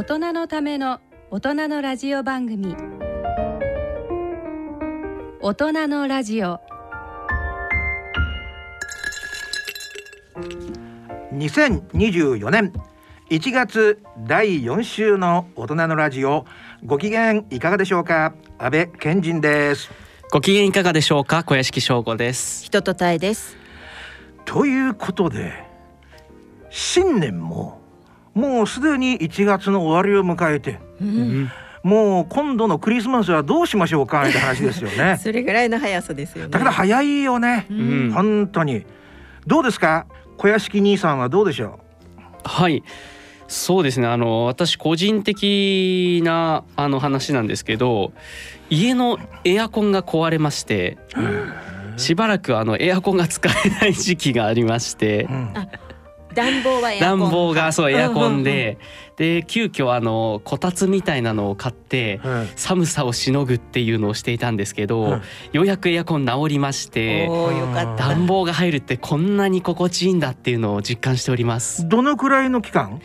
大人のための大人のラジオ番組。大人のラジオ。2024年1月第4週の大人のラジオ。ご機嫌いかがでしょうか？安倍健人です。ご機嫌いかがでしょうか？小屋敷翔吾です。人とたいです。ということで新年ももうすでに1月の終わりを迎えて、うん。もう今度のクリスマスはどうしましょうかって話ですよね。それぐらいの速さですよね。だから早いよね、ん。本当に。どうですか？小屋敷兄さんはどうでしょはい。そうですね。あの私個人的なあの話なんですけど家のエアコンが壊れましてしばらくあのエアコンが使えない時期がありましてう、うん。あ暖房はエアコン。暖房がそうエアコンで。で急遽あのこたつみたいなのを買ってうん寒さをしのぐっていうのをしていたんですけど、うんようやくエアコン治りまして暖房が入るってこんなに心地いいんだっていうのを実感しております。どのくらいの期間？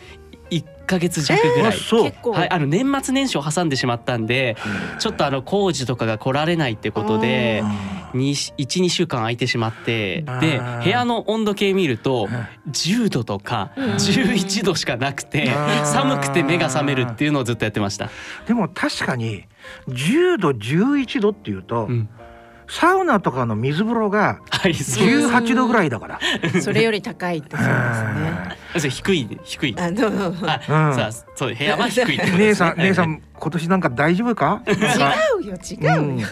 1ヶ月弱ぐらい、あそう。結構、はい、あの年末年始を挟んでしまったん。でちょっとあの工事とかが来られないってことで12週間空いてしまってあでー部屋の温度計見ると10度とかうん。11度しかなくて寒くて目が覚めるっていうのをずっとやってました。でも確かに10度11度っていうと、うん。サウナとかの水風呂がはい、そう18度ぐらいだから。それより高いってそうですね低い低い。あのあ、うん。さあそう部屋は低いってこと姉ですね。さん姉さん今年なんか大丈夫か？違うよ違うよ、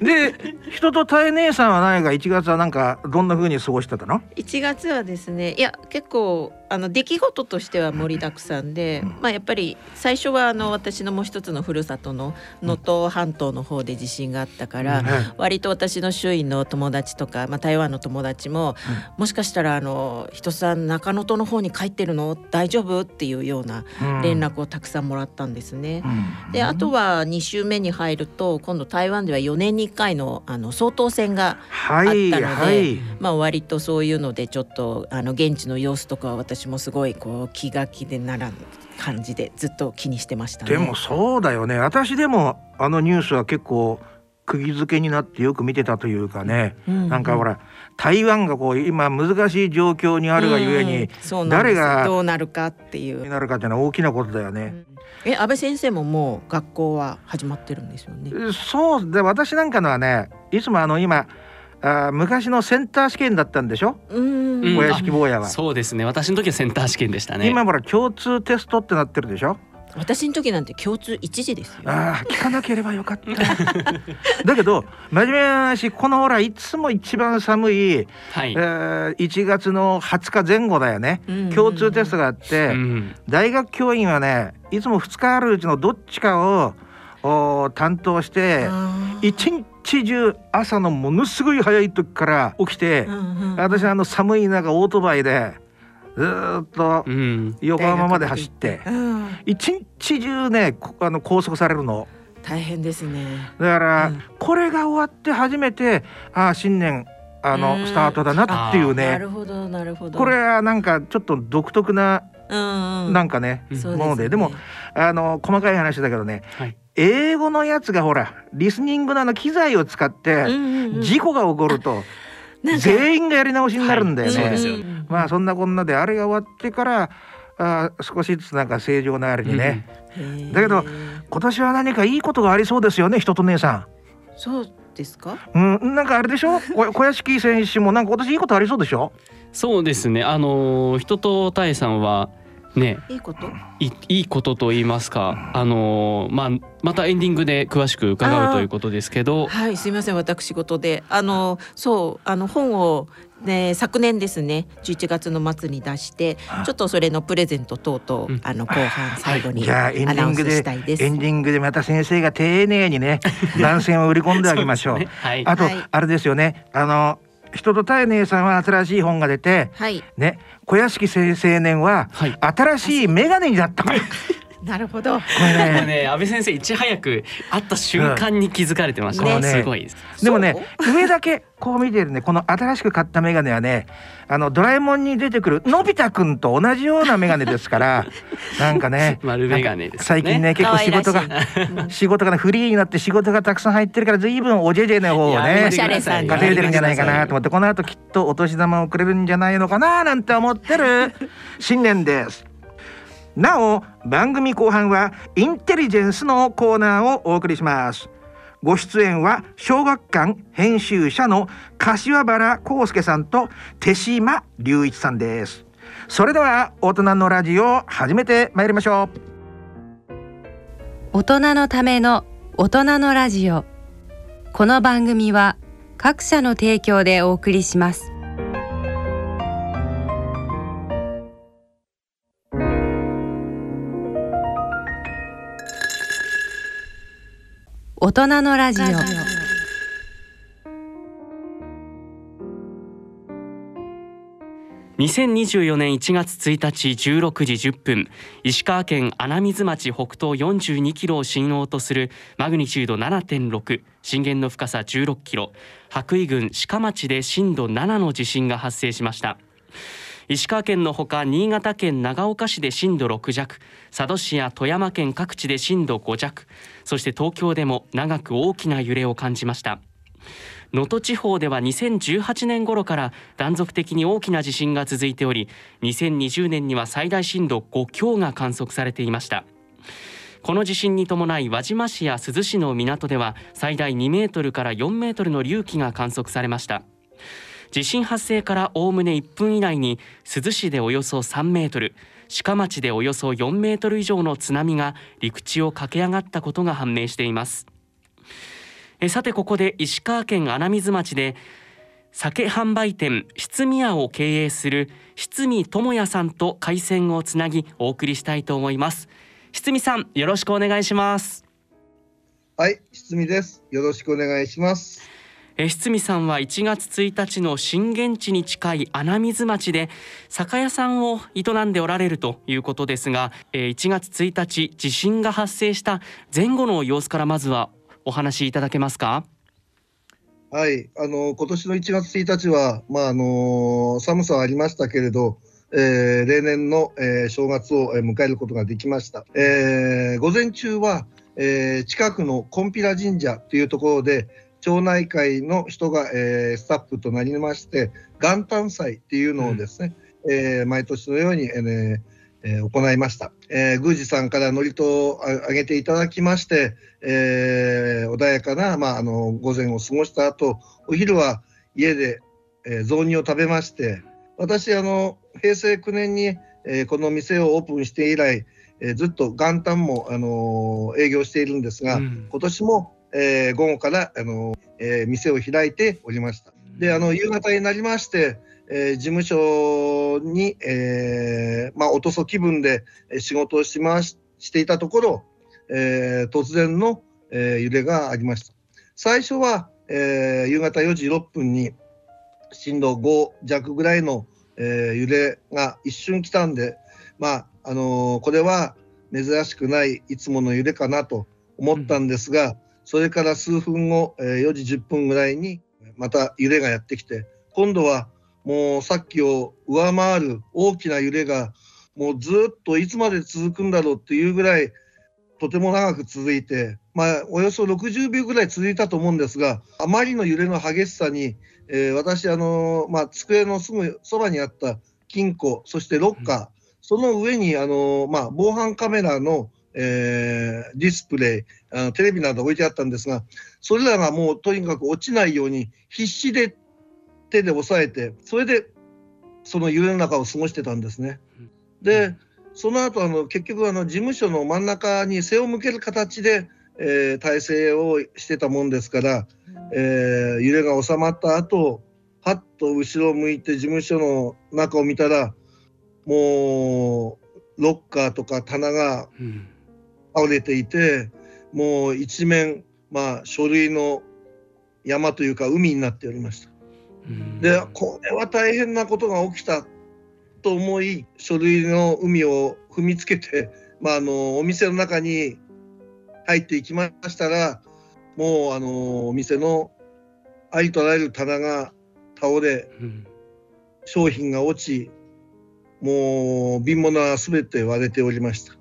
で人とたえ姉さんは何か1月はなんかどんな風に過ごしてたの？1月はですねいや結構あの出来事としては盛りだくさんで、まあやっぱり最初はあの私のもう一つのふるさとの能登半島の方で地震があったから、うん。割と私の周囲の友達とか、まあ、台湾の友達も、もしかしたらあの人さん中能登の方に帰ってるの？大丈夫？っていうような連絡をたくさんもらったんですね。うんであとは2週目に入ると今度台湾では4年に1回のあの総統選がはいあったのではい。まあ割とそういうのでちょっとあの現地の様子とかは私もすごいこう気が気でならん感じでずっと気にしてましたね。でもそうだよね。私でもあのニュースは結構釘付けになってよく見てたというかね。うんなんかほら台湾がこう今難しい状況にあるがゆえうんにそうなんです誰がどうなるかっていうに。なるかっていうのは大きなことだよね。え安倍先生ももう学校は始まってるんですよね？そうで私なんかのはねいつもあの今あー昔のセンター試験だったんでしょ？うんうん小屋敷坊やは、そうですね。私の時はセンター試験でしたね。今ほら共通テストってなってるでしょ？私の時なんて共通一時ですよ。ああ聞かなければよかった。だけど真面目な話このほらいつも一番寒い、はい。え。ー1月の20日前後だよね。うん。共通テストがあって、うん。大学教員はねいつも2日あるうちのどっちかをお担当して一日中朝のものすごい早い時から起きて、うんうん私あの寒い中オートバイでずーっとうん。横浜まで走ってうん。一日中ねこあの拘束されるの。大変ですね。だから、うん。これが終わって初めてあー新年あのうん。スタートだなっていうなねるほどなるほど。これはなんかちょっと独特なうなんかね、もので。でもあの細かい話だけどねはい。英語のやつがほらリスニングのあの機材を使って事故が起こると全員がやり直しになるんだよね。はいそうですよまあそんなこんなであれが終わってからあー少しずつなんか正常なあれにね、へーだけど今年は何かいいことがありそうですよね人と姉さそうですか？ん。うんなんかあれでしょ？こ小屋敷選手もなんか今年いいことありそうでしょ？そうですね。あのー人とたえさんはね。いいこと？いいいことと言いますか、あのーまあまたエンディングで詳しく伺うということですけど、はいすみません私事で。あのそうあの本をね昨年ですね11月の末に出してちょっとそれのプレゼント等々、うん。あの後半最後にアナウンスィングでしたいです。エンディングでまた先生が丁寧にね 番宣を売り込んであげましょう。ね。はい。あと、はい。あれですよね。あの人とたえ姉さんは新しい本が出てはい。ね小屋敷青年ははい。新しいメガネになったから。なるほど。これもうねね安倍先生いち早く会った瞬間に気づかれてました、うんね。すごいです。でもね上だけこう見てるねこの新しく買ったメガネはねあのドラえもんに出てくるのび太くんと同じようなメガネですから なんかね丸眼鏡ですね。最近ね結構仕事が仕事がねフリーになって仕事がたくさん入ってるから随分おじぇじぇの方をね。稼いでるんじゃないかなと思ってこの後きっとお年玉をくれるんじゃないのかななんて思ってる新年ですなお番組後半はインテリジェンスのコーナーをお送りします。ご出演は小学館編集者の柏原康介さんと手島隆一さんです。それでは大人のラジオを始めてまいりましょう。大人のための大人のラジオ。この番組は各社の提供でお送りします。大人のラジオ。2024年1月1日16時10分石川県穴水町北東42キロを震央とするマグニチュード7.6震源の深さ16キロ白衣郡鹿町で震度7の地震が発生しました。石川県のほか新潟県長岡市で震度6弱佐渡市や富山県各地で震度5弱そして東京でも長く大きな揺れを感じました。能登地方では2018年頃から断続的に大きな地震が続いており2020年には最大震度5強が観測されていました。この地震に伴い輪島市や珠洲市の港では最大2メートルから4メートルの隆起が観測されました。地震発生からおおむね1分以内に珠洲市でおよそ3メートル鹿町でおよそ4メートル以上の津波が陸地を駆け上がったことが判明していますえさてここで石川県穴水町で酒販売店七味屋を経営する七味智也さんと回線をつなぎお送りしたいと思います七味さんよろしくお願いしますはい、しみです。よろしくお願いします。え七味さんは1月1日の震源地に近い穴水町で酒屋さんを営んでおられるということですがえー1月1日地震が発生した前後の様子からまずはお話しいただけますか？はい、あの今年の1月1日はまああの寒さはありましたけれど、えー例年の、えー正月をえー迎えることができました。えー午前中は、えー近くの金毘羅神社というところで町内会の人が、えースタッフとなりまして元旦祭っていうのをですね、えー毎年のように、えーねえー行いました、えー宮司さんから祝詞をああげていただきまして、えー穏やかな、まあ、あの午前を過ごした後お昼は家で、えー雑煮を食べまして私あの平成9年に、えーこの店をオープンして以来、えーずっと元旦も、あのー営業しているんですが、うん。今年も、えー午後から、あのえー店を開いておりました。であの夕方になりまして、えー事務所に、えーまあ、おとそ気分でえー仕事をしまししていたところ、えー突然の、えー揺れがありました。最初は、えー夕方4時6分に震度5弱ぐらいの、えー揺れが一瞬来たんで、まああのーこれは珍しくないいつもの揺れかなと思ったんですが、それから数分後、えー4時10分ぐらいにまた揺れがやってきて今度はもうさっきを上回る大きな揺れがもうずっといつまで続くんだろうっていうぐらいとても長く続いて、まあ、およそ60秒ぐらい続いたと思うんですがあまりの揺れの激しさに、えー私あのーまあ、机のすぐそばにあった金庫そしてロッカー、その上にあのー、まあ、防犯カメラの、えーディスプレイあのテレビなど置いてあったんですがそれらがもうとにかく落ちないように必死で手で押さえてそれでその揺れの中を過ごしてたんですね。でその後あの結局あの事務所の真ん中に背を向ける形で、えー体制をしてたもんですから、えー揺れが収まった後はっと後ろを向いて事務所の中を見たらもうロッカーとか棚がうん倒れていてもう一面まあ書類の山というか海になっておりました。うん。でこれは大変なことが起きたと思い書類の海を踏みつけてまあ、あのお店の中に入っていきましたらもうあのお店のありとあらゆる棚が倒れうん。商品が落ちもう瓶物は全て割れておりました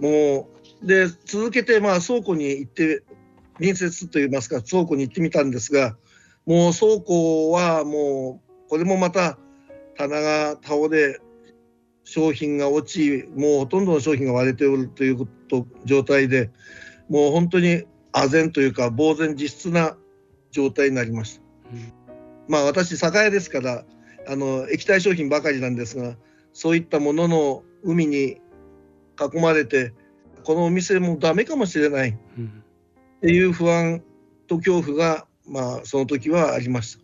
もうで続けてまあ倉庫に行って隣接といいますか倉庫に行ってみたんですがもう倉庫はもうこれもまた棚が倒れ商品が落ちもうほとんどの商品が割れておるということ状態でもう本当に唖然というか呆然自失な状態になりました。まあ私酒屋ですからあの液体商品ばかりなんですがそういったものの海に囲まれてこのお店もダメかもしれない。っうんていう不安と恐怖がまあその時はありました。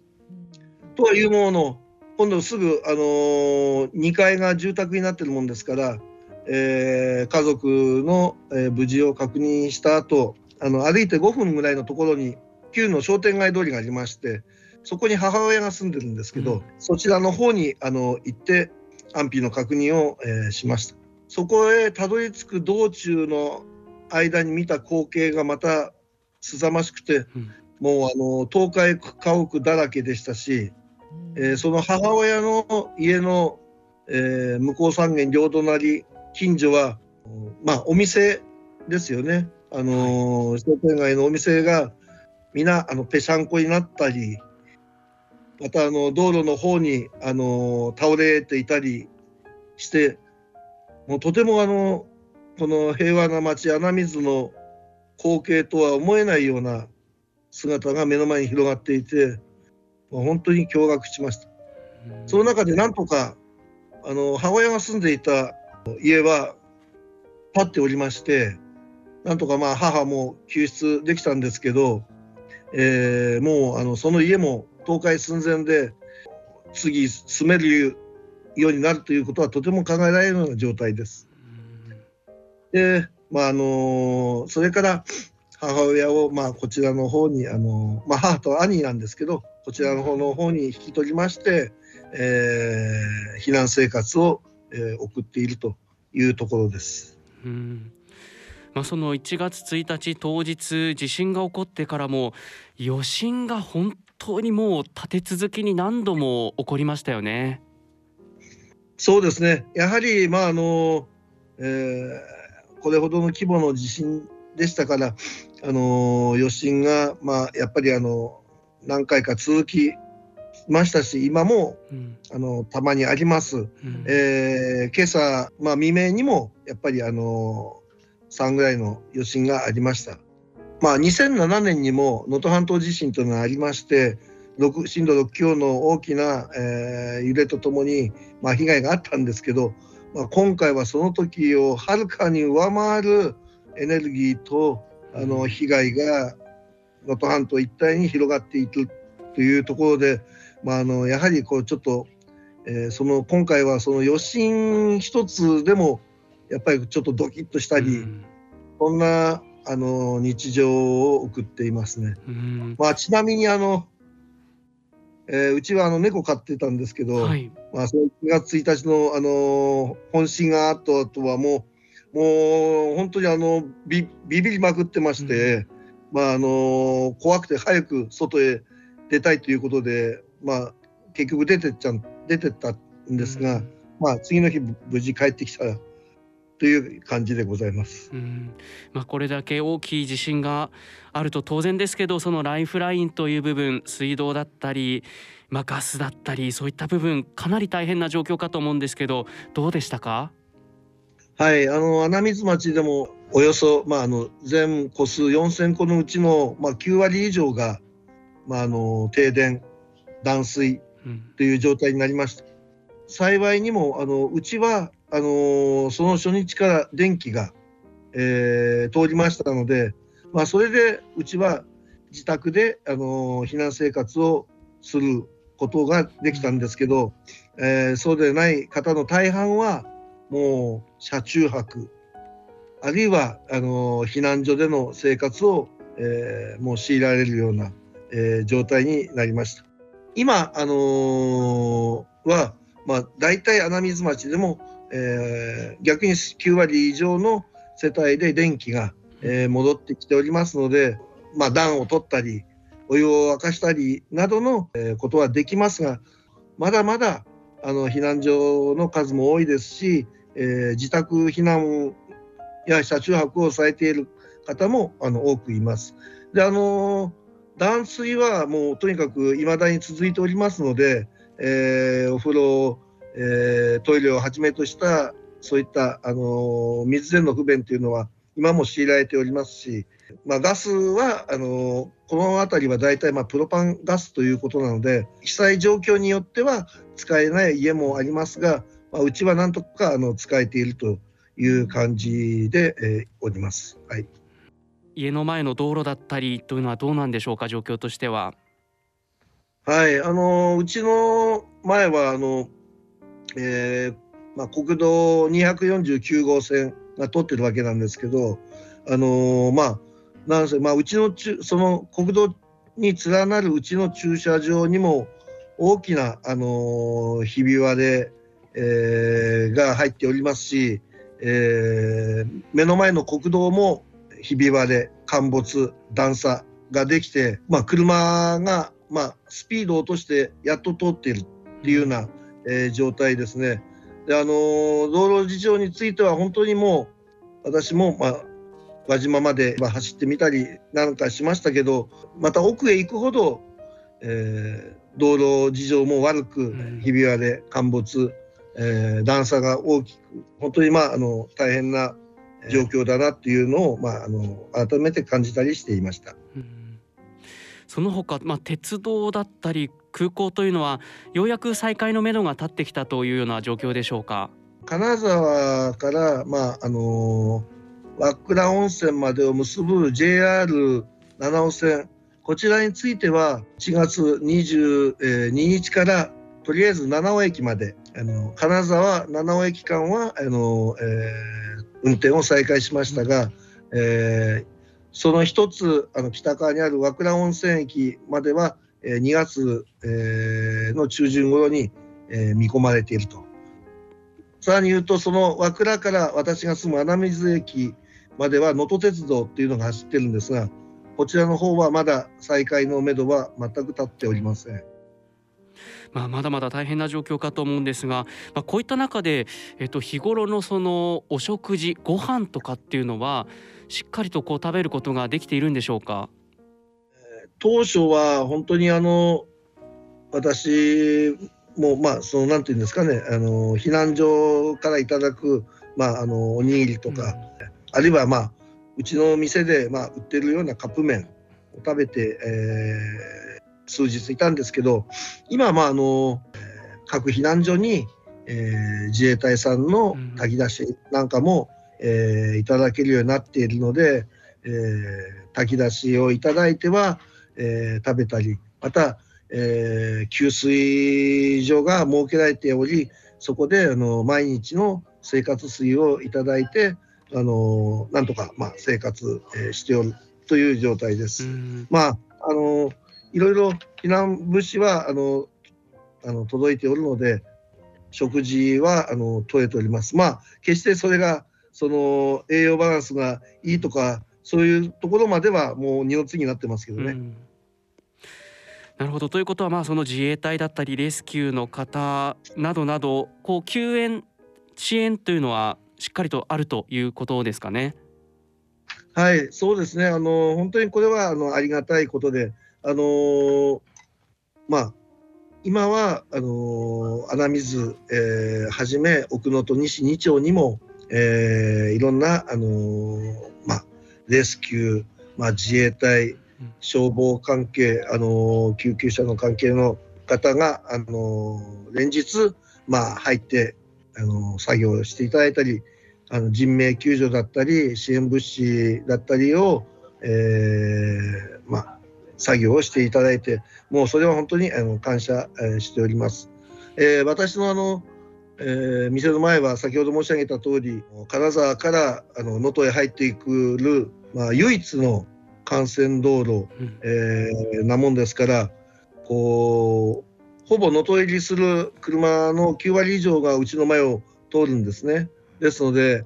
とはいうものの今度すぐ、あのー2階が住宅になってるもんですから、えー家族の、えー無事を確認した後あの歩いて5分ぐらいのところに旧の商店街通りがありましてそこに母親が住んでるんですけど、うん。そちらの方にあの行って安否の確認を、えーしましたそこへたどり着く道中の間に見た光景がまた凄ましくて、うん。もうあの倒壊家屋だらけでしたし、えーその母親の家の、えー向こう三軒両隣近所は、まあ、お店ですよね、あのー商店街のお店が皆あのぺしゃんこになったりまたあの道路の方に、あのー倒れていたりしてもうとてもあのこの平和な町穴水の光景とは思えないような姿が目の前に広がっていて本当に驚愕しました。その中でなんとかあの母親が住んでいた家は立っておりましてなんとかまあ母も救出できたんですけど、えーもうあのその家も倒壊寸前で次住めるようになるということはとても考えられるような状態です。でまああのそれから母親をまあこちらの方にあの、まあ、母と兄なんですけどこちらの方の方に引き取りまして、えー避難生活を、えー送っているというところです。うんまあ、その1月1日当日地震が起こってからも余震が本当にもう立て続けに何度も起こりましたよね。そうですねやはりまああの、えーこれほどの規模の地震でしたからあの余震がまあやっぱりあの何回か続きましたし今もうんあのたまにあります。うんえー今朝、まあ、未明にもやっぱりあの3ぐらいの余震がありました。まあ、2007年にも能登半島地震というのがありまして6震度6強の大きな、えー揺れとともに、まあ、被害があったんですけど、まあ、今回はその時をはるかに上回るエネルギーとあの被害が能登半島一帯に広がっていくというところで、まあ、あのやはりこうちょっとえーその今回はその余震一つでもやっぱりちょっとドキッとしたり、うん。そんなあの日常を送っていますね。うん。まあ、ちなみにあの、えーうちはあの猫飼ってたんですけど、はい。まあ、その1月1日のあの本震があった後はもうもう本当にあのビビビりまくってまして、まああの怖くて早く外へ出たいということで、まあ、結局出てっちゃん出てったんですが、うん。まあ、次の日無事帰ってきたという感じでございます。うん。まあ、これだけ大きい地震があると当然ですけどそのライフラインという部分水道だったり、まあ、ガスだったりそういった部分かなり大変な状況かと思うんですけどどうでしたか？はい、あの穴水町でもおよそ、まあ、あの全戸数4000戸のうちの、まあ、9割以上が、まあ、あの停電断水うん。という状態になりました。幸いにもあのうちはあのその初日から電気が、えー通りましたので、まあ、それでうちは自宅であの避難生活をすることができたんですけど、えーそうでない方の大半はもう車中泊あるいはあの避難所での生活を、えーもう強いられるような、えー状態になりました。今、あのはまあ、大体穴水町でも、えー、逆に9割以上の世帯で電気が、えー、戻ってきておりますので、まあ、暖を取ったりお湯を沸かしたりなどの、えー、ことはできますがまだまだあの避難所の数も多いですし、えー、自宅避難や車中泊をされている方もあの多くいます。であの断水はもうとにかく未だに続いておりますので、えー、お風呂、えー、トイレをはじめとしたそういった、あの水での不便というのは今も強いられておりますし、まあ、ガスはあのこの辺りは大体まあプロパンガスということなので被災状況によっては使えない家もありますが、まあ、うちはなんとかあの使えているという感じで、えー、おります。はい家の前の道路だったりというのはどうなんでしょうか状況としては。はいあのうちの前はあの、えーまあ、国道249号線が通ってるわけなんですけどあのまあなんせまあうちのちその国道に連なるうちの駐車場にも大きな、あのひび割れ、えー、が入っておりますし、えー、目の前の国道もひび割れ陥没段差ができて、まあ、車が、まあ、スピードを落としてやっと通っているっていうような、えー、状態ですね。であの道路事情については本当にもう私も、まあ、輪島まで、まあ、走ってみたりなんかしましたけどまた奥へ行くほど、えー、道路事情も悪くひび割れ陥没、えー、段差が大きく本当にまああの大変な状況だなっていうのを、まあ、あの改めて感じたりしていました。その他、まあ、鉄道だったり空港というのはようやく再開のめどが立ってきたというような状況でしょうか？金沢から、まああの和倉温泉までを結ぶ JR 七尾線こちらについては1月22日からとりあえず七尾駅まであの金沢七尾駅間はあの、えー、運転を再開しましたが、えー、その一つあの北側にある和倉温泉駅までは、えー、2月、えー、の中旬頃に、えー、見込まれていると。さらに言うとその和倉から私が住む穴水駅までは能登鉄道っていうのが走ってるんですがこちらの方はまだ再開のめどは全く立っておりません。まあ、まだまだ大変な状況かと思うんですが、まあ、こういった中で、えっと、日頃のそのお食事ご飯とかっていうのはしっかりとこう食べることができているんでしょうか？当初は本当にあの私もまあそのなんていうんですかねあの避難所からいただく、まあ、あのおにぎりとか、うん、あるいはまあうちの店で、まあ、売ってるようなカップ麺を食べて、えー数日いたんですけど今はまああの各避難所に、えー、自衛隊さんの炊き出しなんかも、うん、えー、いただけるようになっているので、えー、炊き出しをいただいては、えー、食べたりまた、えー、給水所が設けられておりそこであの毎日の生活水をいただいてあのなんとか、まあ、生活、えー、しておるという状態です。まああのいろいろ避難物資はあのあの届いておるので食事はあの取れております。まあ決してそれがその栄養バランスがいいとかそういうところまではもう二の次になってますけどね。うんなるほどということはまあその自衛隊だったりレスキューの方などなどこう救援支援というのはしっかりとあるということですかね。はいそうですねあの本当にこれはあのありがたいことであのー、まあ今はあのー、穴水、えー、はじめ奥能登西二町にも、えー、いろんな、あのー、まあ、レスキュー、まあ、自衛隊消防関係、あの救急車の関係の方が、あの連日、まあ、入って、あの作業していただいたりあの人命救助だったり支援物資だったりを、えーまあ、作業をしていただいてもうそれは本当にあの感謝、しております。えー、私のあのえー、店の前は先ほど申し上げた通り金沢からあの能登へ入っていくる、まあ、唯一の幹線道路、うん、えー、なもんですからこうほぼ能登入りする車の9割以上がうちの前を通るんですね。ですので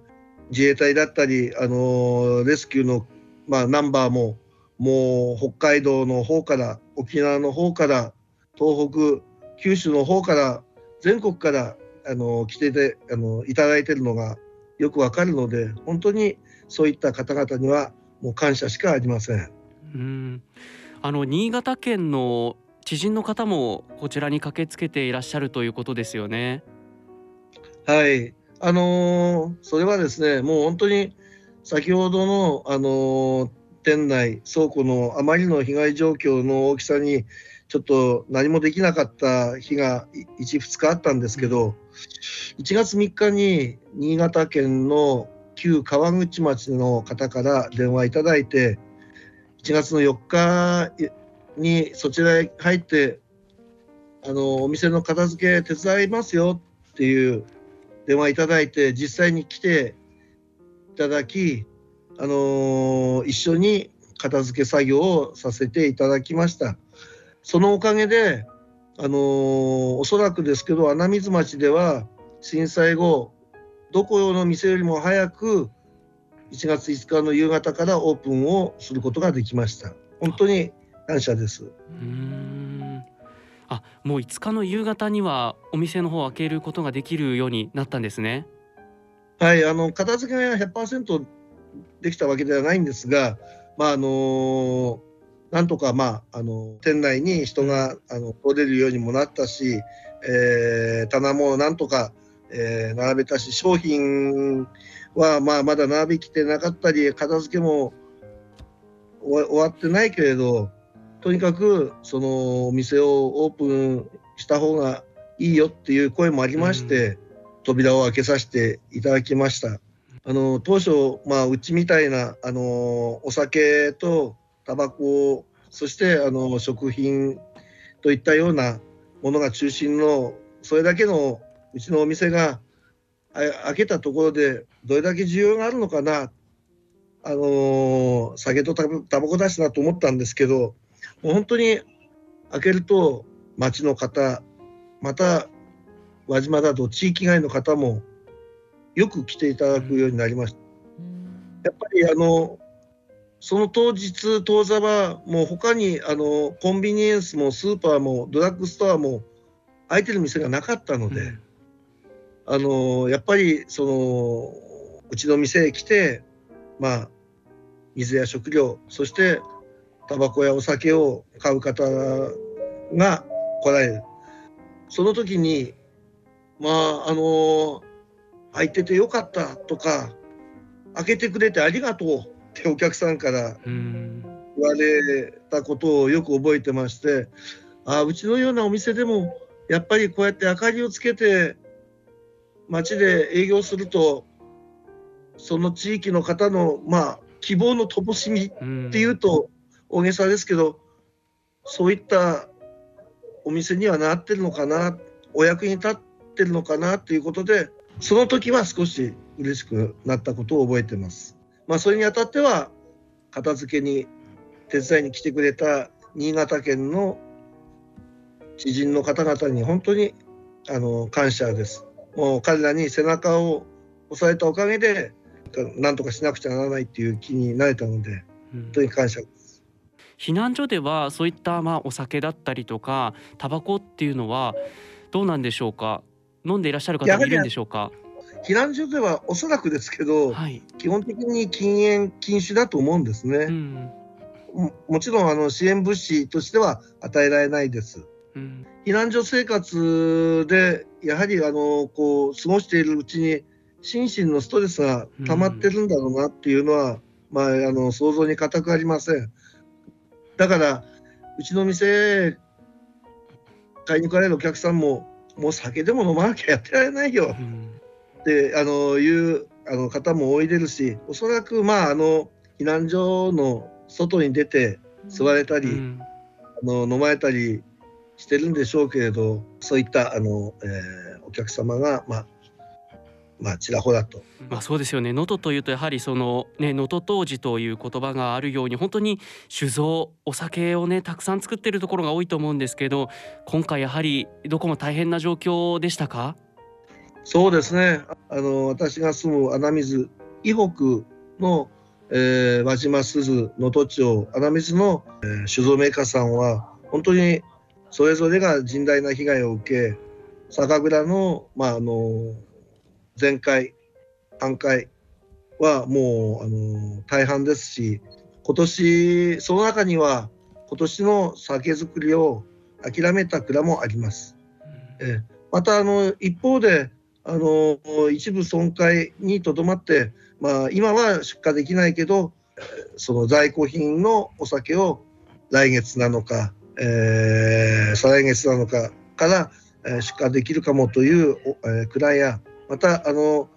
自衛隊だったり、あのレスキューの、まあ、ナンバーももう北海道の方から沖縄の方から東北九州の方から全国からあの来ててあのいただいてるのがよくわかるので本当にそういった方々にはもう感謝しかありません。うんあの新潟県の知人の方もこちらに駆けつけていらっしゃるということですよね。はい、あのー、それはですね、もう本当に先ほどの、あのー、店内倉庫のあまりの被害状況の大きさにちょっと何もできなかった日が1、2日あったんですけど、1月3日に新潟県の旧川口町の方から電話いただいて、1月の4日にそちらへ入って、あのお店の片付け手伝いますよっていう電話いただいて、実際に来ていただき、あの一緒に片付け作業をさせていただきました。そのおかげで、あのー、おそらくですけど穴水町では震災後どこの店よりも早く1月5日の夕方からオープンをすることができました。本当に感謝です。うん。あもう5日の夕方にはお店の方を開けることができるようになったんですね。はいあの片付けが100%できたわけではないんですがまああのーなんとか、まあ、あの店内に人があの通れるようにもなったし、えー、棚もなんとか、えー、並べたし商品は、まあ、まだ並びきてなかったり片付けも終わってないけれどとにかくそのお店をオープンした方がいいよっていう声もありまして、うん、扉を開けさせていただきました。あの当初、まあ、うちみたいなあのお酒とタバコそしてあの食品といったようなものが中心のそれだけのうちのお店が開けたところでどれだけ需要があるのかなあの酒とタバコだしなと思ったんですけどもう本当に開けると町の方また輪島など地域外の方もよく来ていただくようになりました。やっぱりあのその当日当座はもう他にあのコンビニエンスもスーパーもドラッグストアも空いてる店がなかったので、うん、あのやっぱりそのうちの店へ来てまあ水や食料そしてタバコやお酒を買う方が来られる。その時にまああの空いててよかったとか開けてくれてありがとうってお客さんから言われたことをよく覚えてましてあうちのようなお店でもやっぱりこうやって明かりをつけて街で営業するとその地域の方のまあ希望の灯火っていうと大げさですけどそういったお店にはなってるのかなお役に立ってるのかなということでその時は少し嬉しくなったことを覚えてます。まあ、それにあたっては片付けに手伝いに来てくれた新潟県の知人の方々に本当にあの感謝です。もう彼らに背中を押されたおかげで何とかしなくちゃならないっていう気になれたので、本当に感謝です。避難所ではそういったまあお酒だったりとかタバコっていうのはどうなんでしょうか？飲んでいらっしゃる方もいるんでしょうか？避難所ではおそらくですけど、はい、基本的に禁煙禁酒だと思うんですね。うん、ももちろんあの支援物資としては与えられないです。うん、避難所生活でやはりあのこう過ごしているうちに心身のストレスが溜まってるんだろうなっていうのは、うん、まあ、あの想像に難くありません。だからうちの店買いに来られるお客さんももう酒でも飲まなきゃやってられないよ。うんってあのいうあの方も多いですしおそらくまああの避難所の外に出て座れたり、うん、あの飲まれたりしてるんでしょうけれどそういったあの、えー、お客様が、まあ、まあちらほらと。まあそうですよね。能登というとやはりそのね能登当時という言葉があるように本当に酒造お酒をねたくさん作っているところが多いと思うんですけど今回やはりどこも大変な状況でしたか？そうですねあの私が住む穴水以北の、えー、輪島鈴能登町穴水の、えー、酒造メーカーさんは本当にそれぞれが甚大な被害を受け酒蔵の,、まあ、あの全壊半壊はもうあの大半ですし今年その中には今年の酒造りを諦めた蔵もあります。えまたあの一方であの一部損壊にとどまって、まあ、今は出荷できないけどその在庫品のお酒を来月なのか、えー、再来月なのかから出荷できるかもという、蔵やまたあの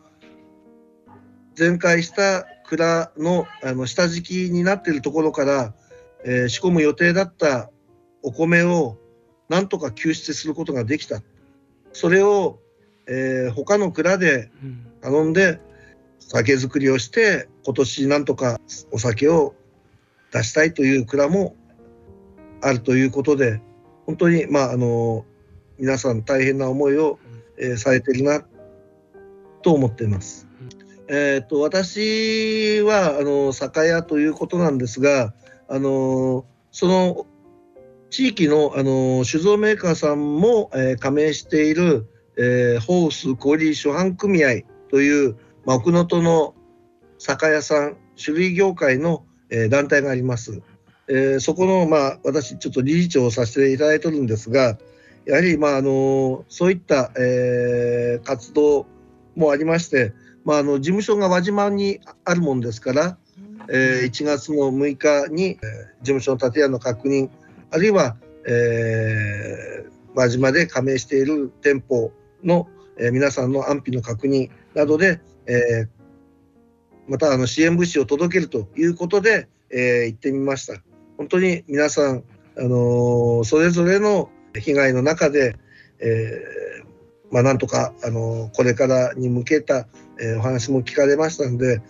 全壊した蔵のあの下敷きになっているところから、えー、仕込む予定だったお米をなんとか救出することができた。それを、えー、他の蔵で頼んで酒造りをして今年なんとかお酒を出したいという蔵もあるということで本当にまああの皆さん大変な思いを、えー、されてるなと思っています。えーと、私はあの酒屋ということなんですがあのその地域のあの酒造メーカーさんも、えー、加盟している、えー、ホース小売諸販組合という、まあ、奥能登の酒屋さん種類業界の、えー、団体があります。えー、そこの、まあ、私ちょっと理事長をさせていただいてるんですがやはり、まあ、あのそういった、えー、活動もありましてまあ、あの事務所が輪島にあるもんですから、えー、1月の6日に、えー、事務所の建屋の確認あるいは、えー、輪島で加盟している店舗の、えー、皆さんの安否の確認などで、えー、またあの支援物資を届けるということで、えー、行ってみました。本当に皆さん、あの、それぞれの被害の中で、えーまあ、なんとか、あのこれからに向けた、えー、お話も聞かれましたので、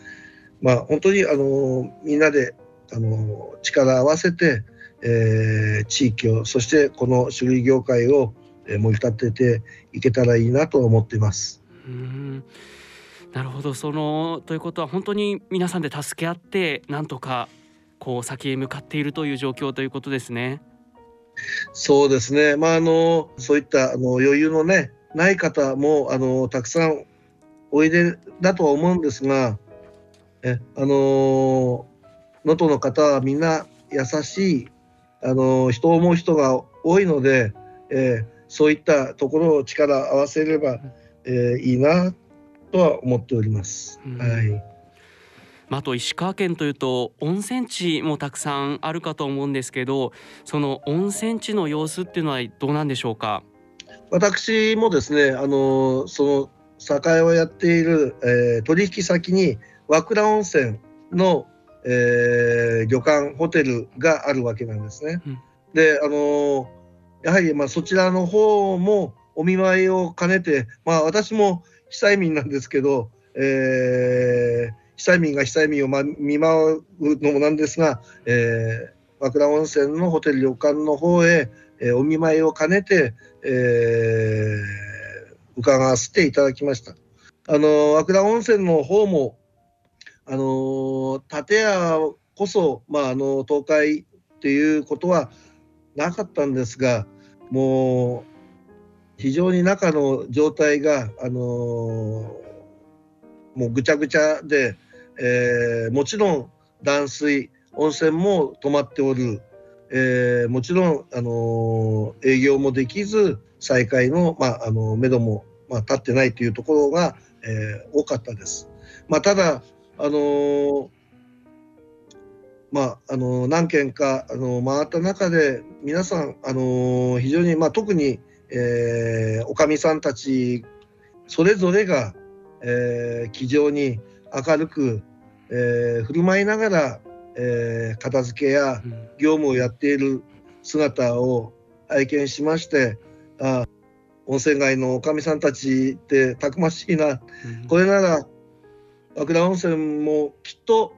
まあ、本当にあのみんなであの力を合わせて、えー、地域をそしてこの種類業界を盛り立てていけたらいいなと思っています。うんなるほどそのということは本当に皆さんで助け合ってなんとかこう先へ向かっているという状況ということですね。そうですね、まあ、あのそういったあの余裕の、ね、ない方もあのたくさんおいでだとは思うんですがえあの能登の方はみんな優しいあの人を思う人が多いので、えー、そういったところを力を合わせれば、えー、いいなとは思っております。うん、はい。あと石川県というと温泉地もたくさんあるかと思うんですけどその温泉地の様子っていうのはどうなんでしょうか？私もですねあのその酒屋をやっている、えー、取引先に和倉温泉の、えー、旅館ホテルがあるわけなんですね。うん、であのやはりまあそちらの方もお見舞いを兼ねて、まあ、私も被災民なんですけど、えー、被災民が被災民を、ま、見舞うのもなんですが、えー、和倉温泉のホテル旅館の方へ、えー、お見舞いを兼ねて、えー、伺わせていただきました。あの和倉温泉の方もあの建屋こそ、まあ、あの倒壊っていうことはなかったんですがもう非常に中の状態が、あのもうぐちゃぐちゃで、えー、もちろん断水温泉も止まっておるえー、もちろん、あのー、営業もできず再開の,、まあ、あの目処も、まあ、立ってないというところが、えー、多かったです。まあ、ただ、あのー、まああの何件かあの回った中で皆さん、あの非常に、まあ、特に、えー、おかみさんたちそれぞれが、えー、気丈に明るく、えー、振る舞いながらえー、片付けや業務をやっている姿を拝見しましてあ温泉街のおかみさんたちってたくましいな。これなら和倉温泉もきっと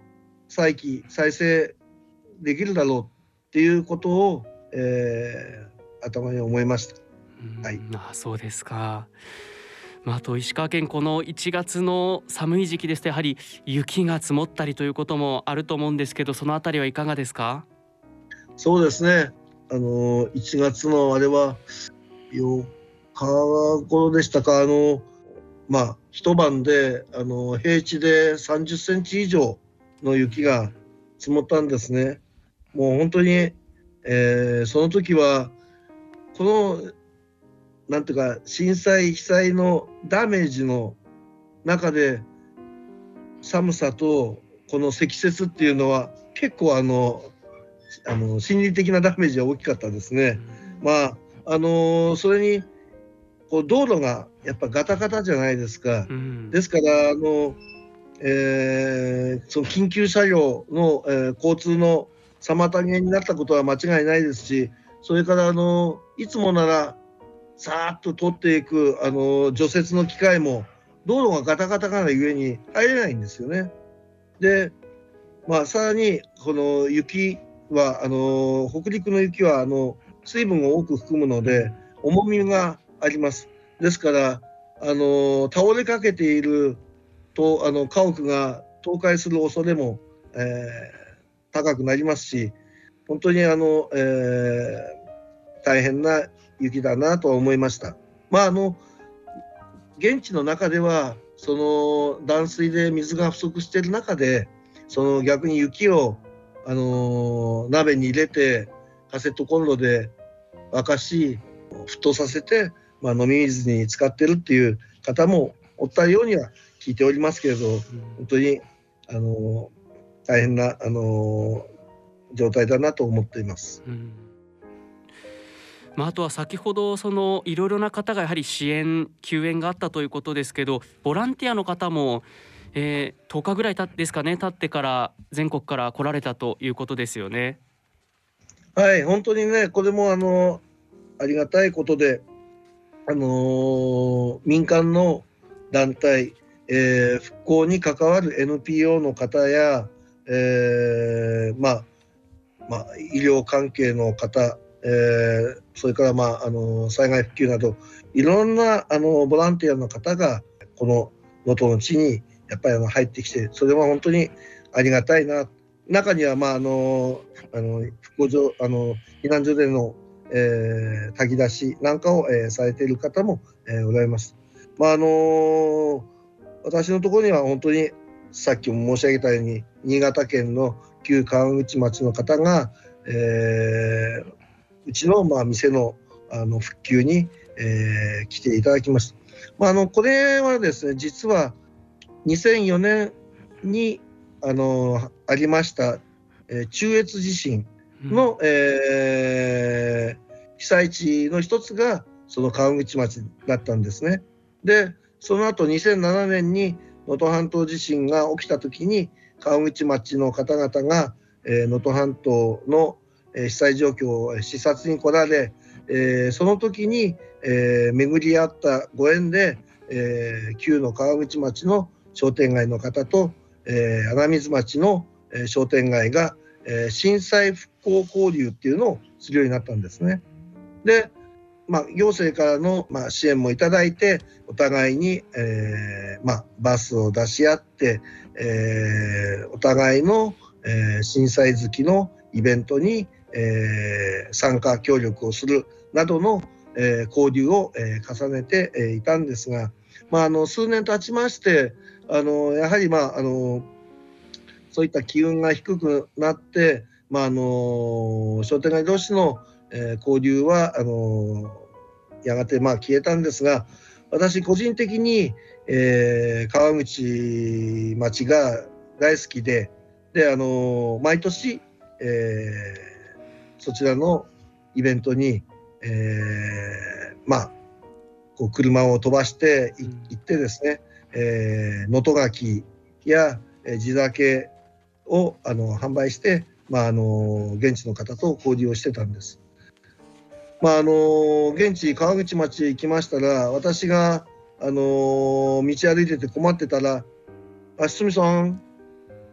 再起再生できるだろうっていうことを、えー、頭に思いました。はい、あそうですか。まあ、あと石川県この1月の寒い時期ですとやはり雪が積もったりということもあると思うんですけどそのあたりはいかがですか？そうですねあの1月のあれは4日頃でしたかあのまあ一晩であの平地で30センチ以上の雪が積もったんですね。もう本当に、えー、その時はこのなんていうか震災被災のダメージの中で寒さとこの積雪っていうのは結構あのあの心理的なダメージは大きかったですね。まああのそれにこう道路がやっぱガタガタじゃないですか。うん、ですからあの、えー、その緊急車両の、えー、交通の妨げになったことは間違いないですしそれからあのいつもならさーっと取っていくあの除雪の機械も道路がガタガタがなゆえに入れないんですよね。で、まあ、さらにこの雪はあの北陸の雪はあの水分を多く含むので重みがあります。ですからあの倒れかけているとあの家屋が倒壊する恐れも、えー、高くなりますし本当にあの、えー、大変な雪だなとは思いました。まああの現地の中ではその断水で水が不足している中でその逆に雪を、あの鍋に入れてカセットコンロで沸かし沸騰させて、まあ、飲み水に使ってるっていう方もおったようには聞いておりますけれど、本当に、あの大変な、あの状態だなと思っています。うんまあ、あとは先ほどそのいろいろな方がやはり支援救援があったということですけどボランティアの方も、えー、10日ぐらいたですかね経ってから全国から来られたということですよね。はい本当にねこれもあのありがたいことで、あのー、民間の団体、えー、復興に関わる NPO の方や、えー、まあまあ、医療関係の方えー、それから、まあ、あの災害復旧などいろんなあのボランティアの方がこの能登の地にやっぱりあの入ってきてそれは本当にありがたいな中には、まあ、あのあの復興所あの避難所での、えー、炊き出しなんかを、えー、されている方も、えー、おられます。まああの私のところには本当にさっきも申し上げたように新潟県の旧川口町の方が、えー、うちのまあ店のあの復旧に、えー、来ていただきました。まあ、あのこれはですね実は2004年にあのありました、えー、中越地震の、うん、えー、被災地の一つがその川口町だったんですね。でその後2007年に能登半島地震が起きた時に川口町の方々が能登、えー、半島の被災状況を視察に来られ、えー、その時に、えー、巡り合ったご縁で、えー、旧の川口町の商店街の方と、えー、穴水町の、商店街が、えー、震災復興交流っていうのをするようになったんですね。で、まあ、行政からの、まあ、支援もいただいてお互いに、えーまあ、バスを出し合って、えー、お互いの、えー、震災月のイベントに、えー、参加協力をするなどの、えー、交流を、えー、重ねて、えー、いたんですが、まあ、あの数年経ちましてあのやはり、まあ、あのそういった機運が低くなって、まあ、あの商店街同士の、えー、交流はあのやがてまあ消えたんですが私個人的に、えー、川口町が大好きでであの毎年、えーそちらのイベントに、えー、まあこう車を飛ばして行ってですね能登、えー、牡蠣や、えー、地酒をあの販売して、まあ、あの現地の方と交流をしてたんです。まああの現地川口町へ行きましたら私があの道歩いてて困ってたら「あ堤さん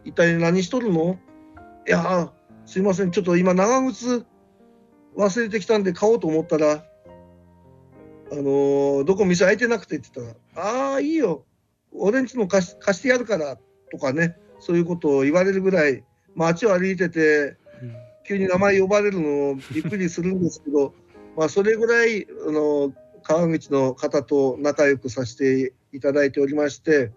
一体何しとるの?」「いやすいませんちょっと今長靴忘れてきたんで買おうと思ったらあのどこ店開いてなくてって言ったら「ああいいよ俺んちの貸し貸してやるから」とかねそういうことを言われるぐらい街を歩いてて急に名前呼ばれるのびっくりするんですけどまあそれぐらいあの川口の方と仲良くさせていただいておりまして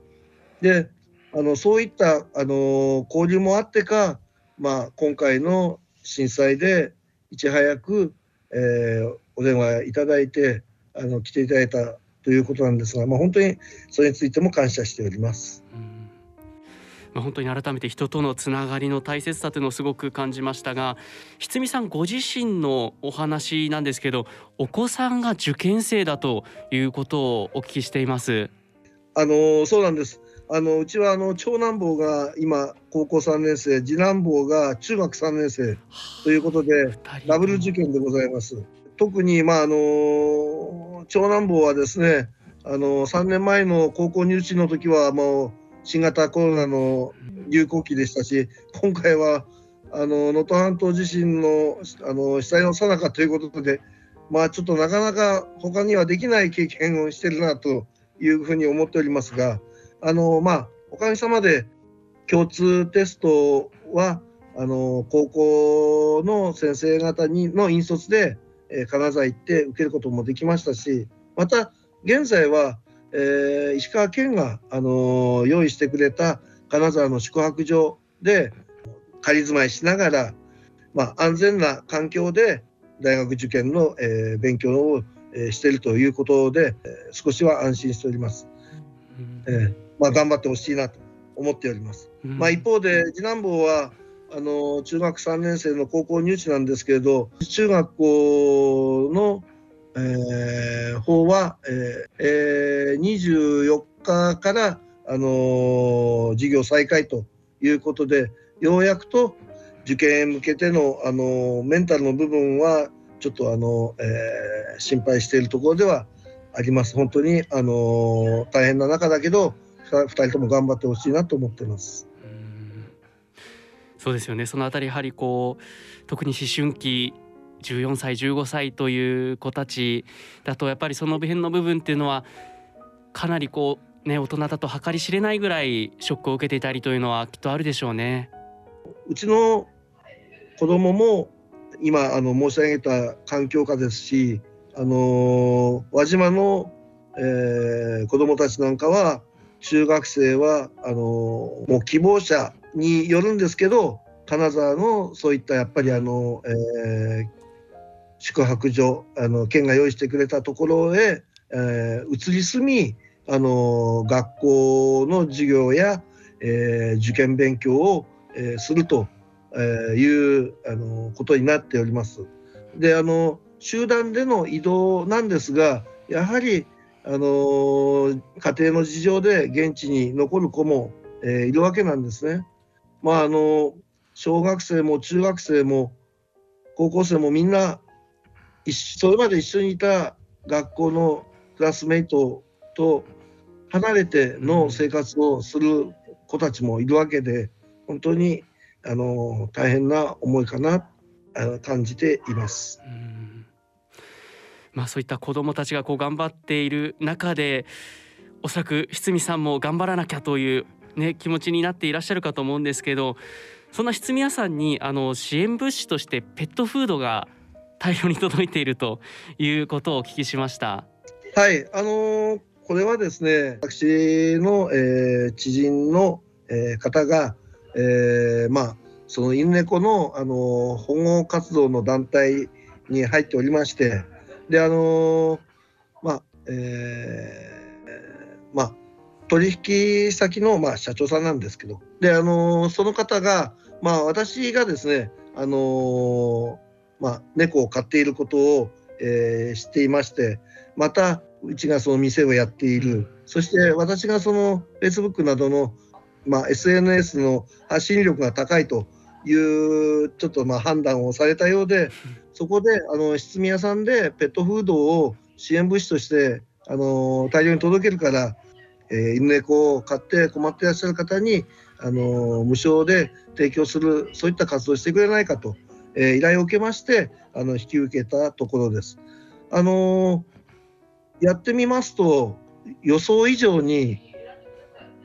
であのそういったあの交流もあってか、まあ、今回の震災でいち早く、えー、お電話いただいてあの来ていただいたということなんですが、まあ、本当にそれについても感謝しております。まあ、本当に改めて人とのつながりの大切さというのをすごく感じましたがひつみさんご自身のお話なんですけどお子さんが受験生だということをお聞きしています。あのそうなんですあのうちはあの長男坊が今高校3年生次男坊が中学3年生ということでダブル受験でございます。特に、まあ、あの長男坊はですねあの3年前の高校入試の時はもう新型コロナの流行期でしたし今回はあの能登半島地震のあの被災のさなかということでまあちょっとなかなか他にはできない経験をしてるなというふうに思っておりますがあのまあおかげさまで共通テストはあの高校の先生方にの引率でえ金沢行って受けることもできましたしまた現在は、えー、石川県が、あのー、用意してくれた金沢の宿泊所で仮住まいしながら、まあ、安全な環境で大学受験の、えー、勉強を、えー、しているということで、えー、少しは安心しております。えーまあ、頑張ってほしいなと思っております。まあ、一方で次男坊はあの中学3年生の高校入試なんですけれど中学校の、えー、方は、えーえー、24日から、あのー、授業再開ということでようやくと受験へ向けての、あの、メンタルの部分はちょっと、あのえー、心配しているところではあります。本当に、あの大変な中だけど2人とも頑張ってほしいなと思ってます。そうですよね。そのあたりやはりこう特に思春期14歳15歳という子たちだとやっぱりその辺の部分っていうのはかなりこうね大人だと計り知れないぐらいショックを受けていたりというのはきっとあるでしょうね。うちの子供も今あの申し上げた環境下ですし、あの輪島の、えー、子供たちなんかは中学生はあのもう希望者によるんですけど金沢のそういったやっぱりあの、えー、宿泊所あの県が用意してくれたところへ、えー、移り住みあの学校の授業や、えー、受験勉強を、えー、するというあのことになっております。であの集団での移動なんですがやはりあの家庭の事情で現地に残る子も、え、いるわけなんですね。まああの小学生も中学生も高校生もみんなそれまで一緒にいた学校のクラスメイトと離れての生活をする子たちもいるわけで本当にあの大変な思いかな感じています。まあ、そういった子どもたちがこう頑張っている中でおそらく堤さんも頑張らなきゃというね、気持ちになっていらっしゃるかと思うんですけどそんな質宮さんにあの支援物資としてペットフードが大量に届いているということをお聞きしました。はいあのー、これはですね私の、えー、知人の、えー、方が、えー、まあその犬猫の、あの保護活動の団体に入っておりましてであのまあえー、まあ取引先の、まあ、社長さんなんですけどで、あのその方が、まあ、私がですね、あのまあ、猫を飼っていることを、えー、知っていましてまたうちがその店をやっている。そして私がその Facebook などの、まあ、SNS の発信力が高いというちょっとまあ判断をされたようで、そこであの質味屋さんでペットフードを支援物資としてあの大量に届けるから、えー犬猫を飼って困っていらっしゃる方にあの無償で提供するそういった活動をしてくれないかと、えー依頼を受けましてあの引き受けたところです。あのやってみますと予想以上に、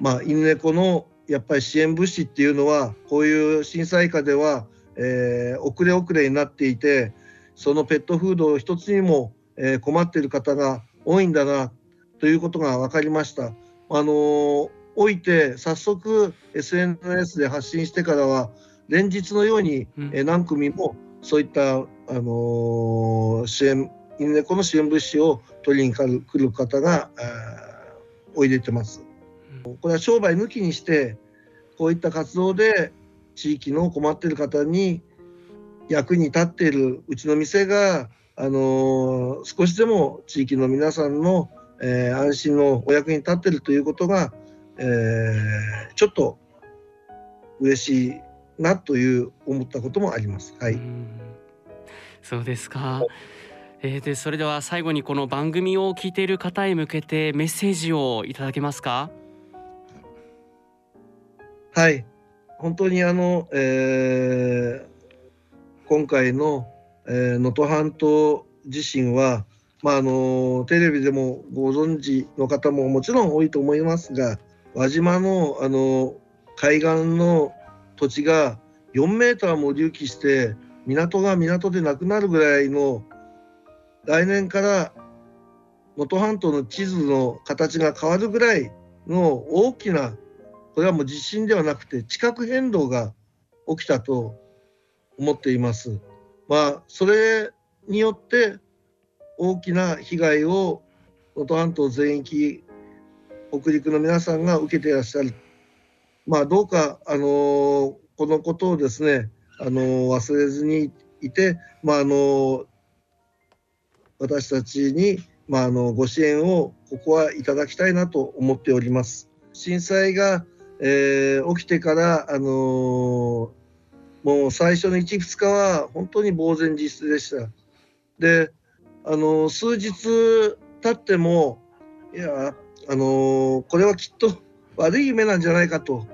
まあ、犬猫のやっぱり支援物資っていうのはこういう震災下では、えー遅れ遅れになっていてそのペットフード一つにも、えー困っている方が多いんだなということが分かりました。あのー置いて早速 SNS で発信してからは連日のように、うんえー何組もそういった、あのー支援犬猫の支援物資を取りに来る方が、あーおいでてます。これは商売抜きにしてこういった活動で地域の困っている方に役に立っているうちの店が、あのー少しでも地域の皆さんの、えー安心のお役に立っているということが、えーちょっと嬉しいなという思ったこともあります。はい、うんそうですか。えー、でそれでは最後にこの番組を聞いている方へ向けてメッセージをいただけますか？はい、本当にあの、えー今回のえー能登、半島地震は、まあ、あのテレビでもご存知の方ももちろん多いと思いますが輪島のあの海岸の土地が4メーターも隆起して港が港でなくなるぐらいの来年から能登半島の地図の形が変わるぐらいの大きなこれはもう地震ではなくて地殻変動が起きたと思っています。まあそれによって大きな被害を能登半島全域北陸の皆さんが受けていらっしゃる。まあどうかあのーこのことをですねあのー忘れずにいてまああのー私たちにまああのご支援をここはいただきたいなと思っております。震災が、えー起きてからあのーもう最初の1、2日は本当に呆然自失でした。で、あの数日経っても、いや、あのこれはきっと悪い夢なんじゃないかと、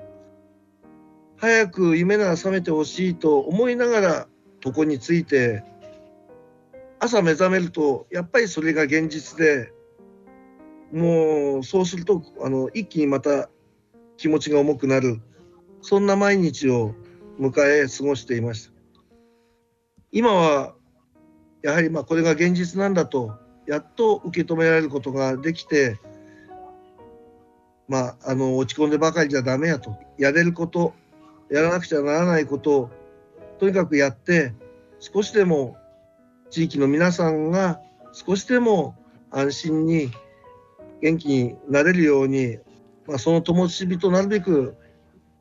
早く夢なら覚めてほしいと思いながら床について、朝目覚めると、やっぱりそれが現実で、もうそうすると、あの一気にまた気持ちが重くなる、そんな毎日を迎え過ごしていました。今はやはりまあこれが現実なんだとやっと受け止められることができて、まあ、あの落ち込んでばかりじゃダメやとやれることやらなくちゃならないことをとにかくやって少しでも地域の皆さんが少しでも安心に元気になれるように、まあ、その灯火となるべく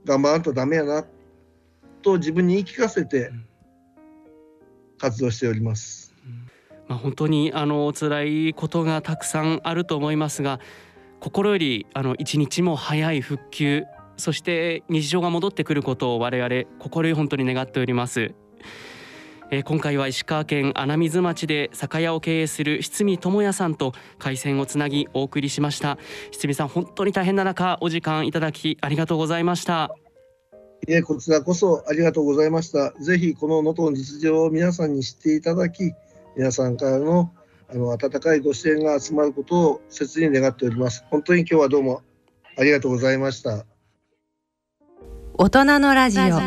頑張らんとダメやなと自分に言い聞かせて活動しております。まあ、本当にあの辛いことがたくさんあると思いますが心よりあの一日も早い復旧そして日常が戻ってくることを我々心より本当に願っております。えー今回は石川県穴水町で酒屋を経営する七見智也さんと回線をつなぎお送りしました七見さん本当に大変な中お時間いただきありがとうございましたいえ、こちらこそありがとうございました。ぜひこの能登の実情を皆さんに知っていただき、皆さんからのあの温かいご支援が集まることを切に願っております。本当に今日はどうもありがとうございました。大人のラジオ。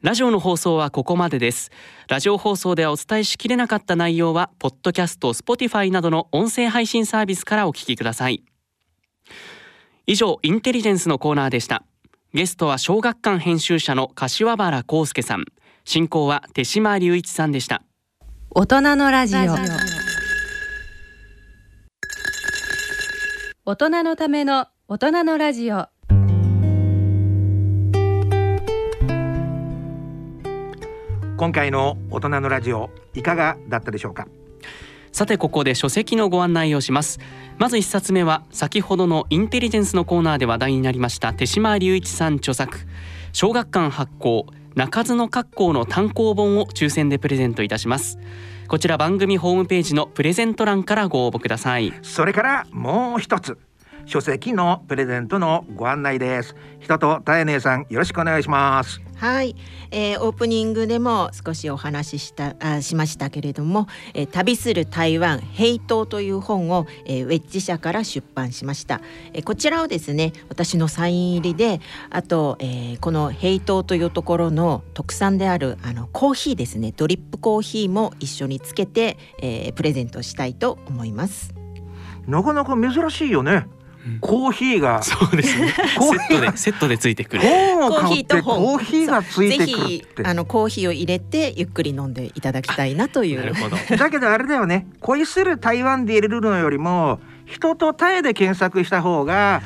ラジオの放送はここまでです。ラジオ放送ではお伝えしきれなかった内容はポッドキャスト、スポティファイなどの音声配信サービスからお聞きください。以上インテリジェンスのコーナーでした。ゲストは小学館編集者の柏原康介さん。進行は手島隆一さんでした。大人のラジオ大人のための大人のラジオ。今回の大人のラジオいかがだったでしょうか？さてここで書籍のご案内をします。まず一冊目は先ほどのインテリジェンスのコーナーで話題になりました手島隆一さん著作。小学館発行中津の格好の単行本を抽選でプレゼントいたしますこちら番組ホームページのプレゼント欄からご応募ください。それからもう一つ。書籍のプレゼントのご案内です。人とたえねさんよろしくお願いします。はい、えー、オープニングでも少しお話ししたあしましたけれども、えー、旅する台湾ヘイトという本を、えー、ウェッジ社から出版しました、えー、こちらをですね私のサイン入りであと、えー、このヘイトというところの特産であるあのコーヒーですねドリップコーヒーも一緒につけて、えー、プレゼントしたいと思います。なかなか珍しいよねコーヒーが。そうですね。コーヒーセットでセットでついてくる。本をコー買ってヒーと本。コーヒーがついてくるあのコーヒーを入れてゆっくり飲んでいただきたいなという。なるほど。だけどあれだよね。恋する台湾で入れるのよりも人とタイで検索した方が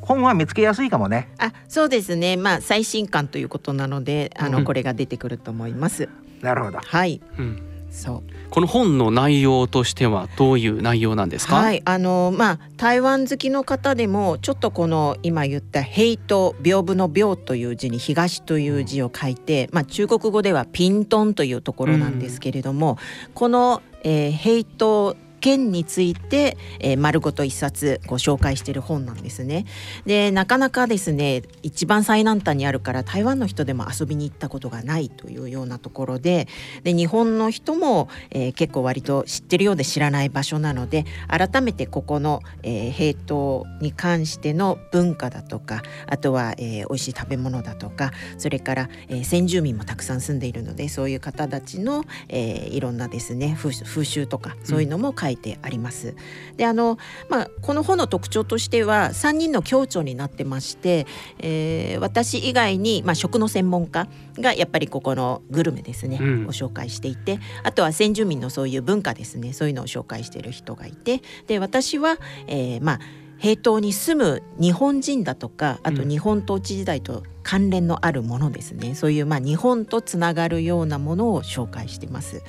本は見つけやすいかもね。あそうですね。まあ最新刊ということなのであの、うん。これが出てくると思います。なるほど。はい。うんそう。この本の内容としてはどういう内容なんですか、はいあのまあ台湾好きの方でもちょっとこの今言った「平と屏風の屏」という字に「東」という字を書いて、まあ、中国語では「ピントン」というところなんですけれども、この、えー、平と県について、えー丸ごと一冊ご紹介している本なんですね。でなかなかですね一番最南端にあるから台湾の人でも遊びに行ったことがないというようなところでで日本の人も、えー結構割と知ってるようで知らない場所なので改めてここの、えー、平等に関しての文化だとかあとは、えー、美味しい食べ物だとかそれから、えー先住民もたくさん住んでいるのでそういう方たちの、えーいろんなですね風風習とかそういうのも書いてあります。であの、まあ、この本の特徴としては3人の共著になってまして、えー私以外に、まあ、食の専門家がやっぱりここのグルメですね、うんを紹介していてあとは先住民のそういう文化ですねそういうのを紹介している人がいてで私は、えーまあ平等に住む日本人だとかあとうん。日本統治時代と関連のあるものですね、そういうまあ日本とつながるようなものを紹介しています。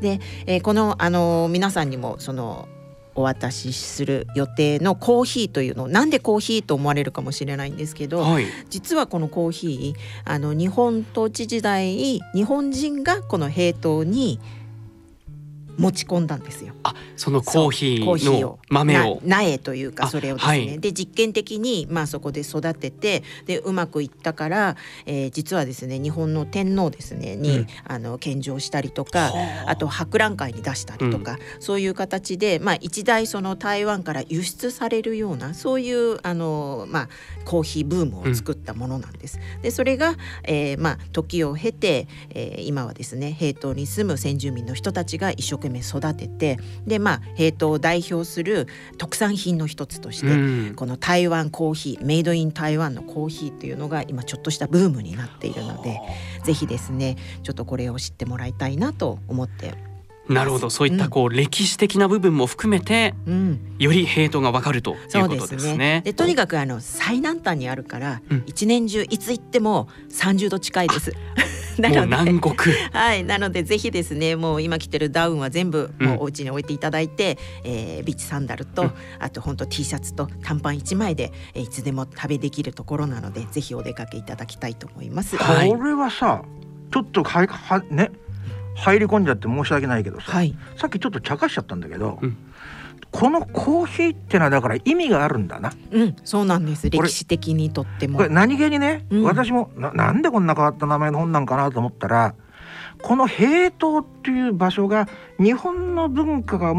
で、えーこのあの皆さんにもそのお渡しする予定のコーヒーというのなんでコーヒーと思われるかもしれないんですけど、はい。実はこのコーヒーあの日本統治時代日本人がこの平等に持ち込んだんですよ。あそのコーヒコーの豆を。な苗というかあそれをですね、はい。で実験的にまあそこで育ててでうまくいったから、えー実はですね日本の天皇ですねに、うん。あの献上したりとかはあ。あと博覧会に出したりとか、そういう形で、まあ、一大その台湾から輸出されるようなそういうあの、まあ、コーヒーブームを作ったものなんです。でそれが、えーまあ、時を経て、えー今はですね平等に住む先住民の人たちが一生懸命育ててで、まあ、平等を代表する特産品の一つとして、うん。この台湾コーヒーメイドイン台湾のコーヒーっていうのが今ちょっとしたブームになっているのでぜひですねちょっとこれを知ってもらいたいなと思って、なるほど。そういったこう歴史的な部分も含めてうん、よりヘイトがわかるということですね。ですね。でとにかくあの最南端にあるから、うん。一年中いつ行っても30度近いです。なもうので南国。はい、なのでぜひですねもう今着てるダウンは全部うん。もうお家に置いていただいて、えービーチサンダルと、うん。あと本当 T シャツと短パン1枚で、えーいつでも食べできるところなのでぜひお出かけいただきたいと思います。はい。これはさちょっとははね。入り込んじゃって申し訳ないけどさ、はい、さっきちょっと茶化しちゃったんだけど、うんこのコーヒーってのはだから意味があるんだなうん、そうなんです。歴史的にとってもこれ。何気にね、うん私もななんでこんな変わった名前の本なんかなと思ったらこの平等っていう場所が日本の文化が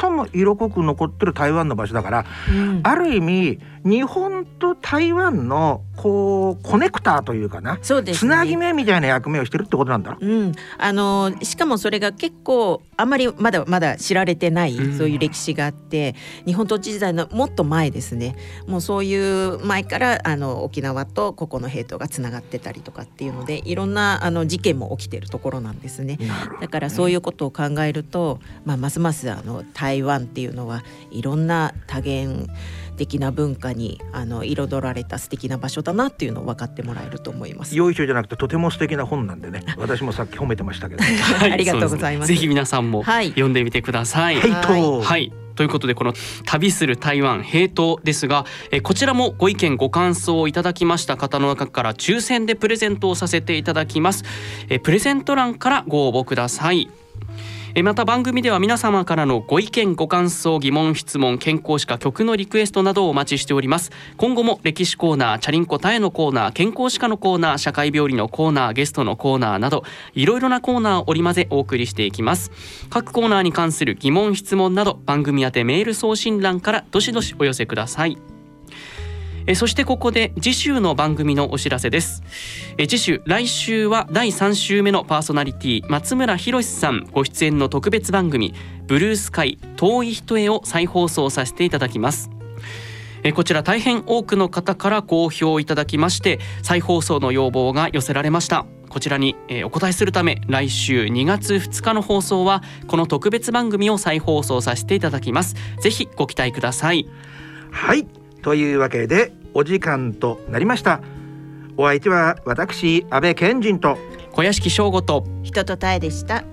最も色濃く残ってる台湾の場所だからうんある意味日本と台湾のこうコネクターというかなそうですつなぎね。目みたいな役目をしてるってことなんだ。ろうん、あのしかもそれが結構あんまりまだまだ知られてない、うん。そういう歴史があって日本統治時代のもっと前ですね。もうそういう前からあの沖縄とここの兵闘がつながってたりとかっていうのでいろんなあの事件も起きてるところなんですね。なるほどだからそういうことを考えると、まあ、ますますあの台湾っていうのはいろんな多元敵な文化にあの彩られた素敵な場所だなっていうのを分かってもらえると思います。よいしょじゃなくてとても素敵な本なんでね。私もさっき褒めてましたけど。はい。ありがとうございます。そうでぜひ皆さんもはい。読んでみてください。はい。はい。と、はい。ということでこの旅する台湾平等ですがえこちらもご意見ご感想をいただきました方の中から抽選でプレゼントをさせていただきます。えプレゼント欄からご応募くださいえまた番組では皆様からのご意見ご感想疑問質問健康歯科曲のリクエストなどをお待ちしております。今後も歴史コーナーチャリンコタエのコーナー健康歯科のコーナー社会病理のコーナーゲストのコーナーなどいろいろなコーナーを織り交ぜお送りしていきます。各コーナーに関する疑問質問など番組宛てメール送信欄からどしどしお寄せください。えそしてここで次週の番組のお知らせです。え次週来週は第3週目のパーソナリティ松村博さんご出演の特別番組ブルースカイ遠い人へを再放送させていただきます。えこちら大変多くの方から好評いただきまして再放送の要望が寄せられました。こちらにえお答えするため来週2月2日の放送はこの特別番組を再放送させていただきます。ぜひご期待ください。はい。というわけでお時間となりました。お相手は私安倍賢人と。小屋敷翔吾と。人とたえでした。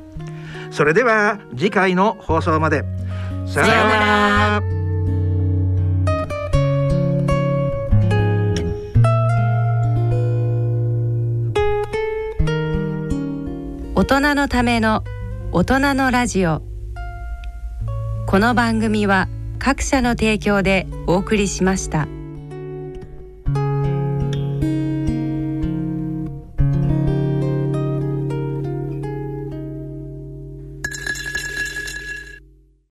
それでは次回の放送まで。さようなら。大人のための大人のラジオ。この番組は各社の提供でお送りしました。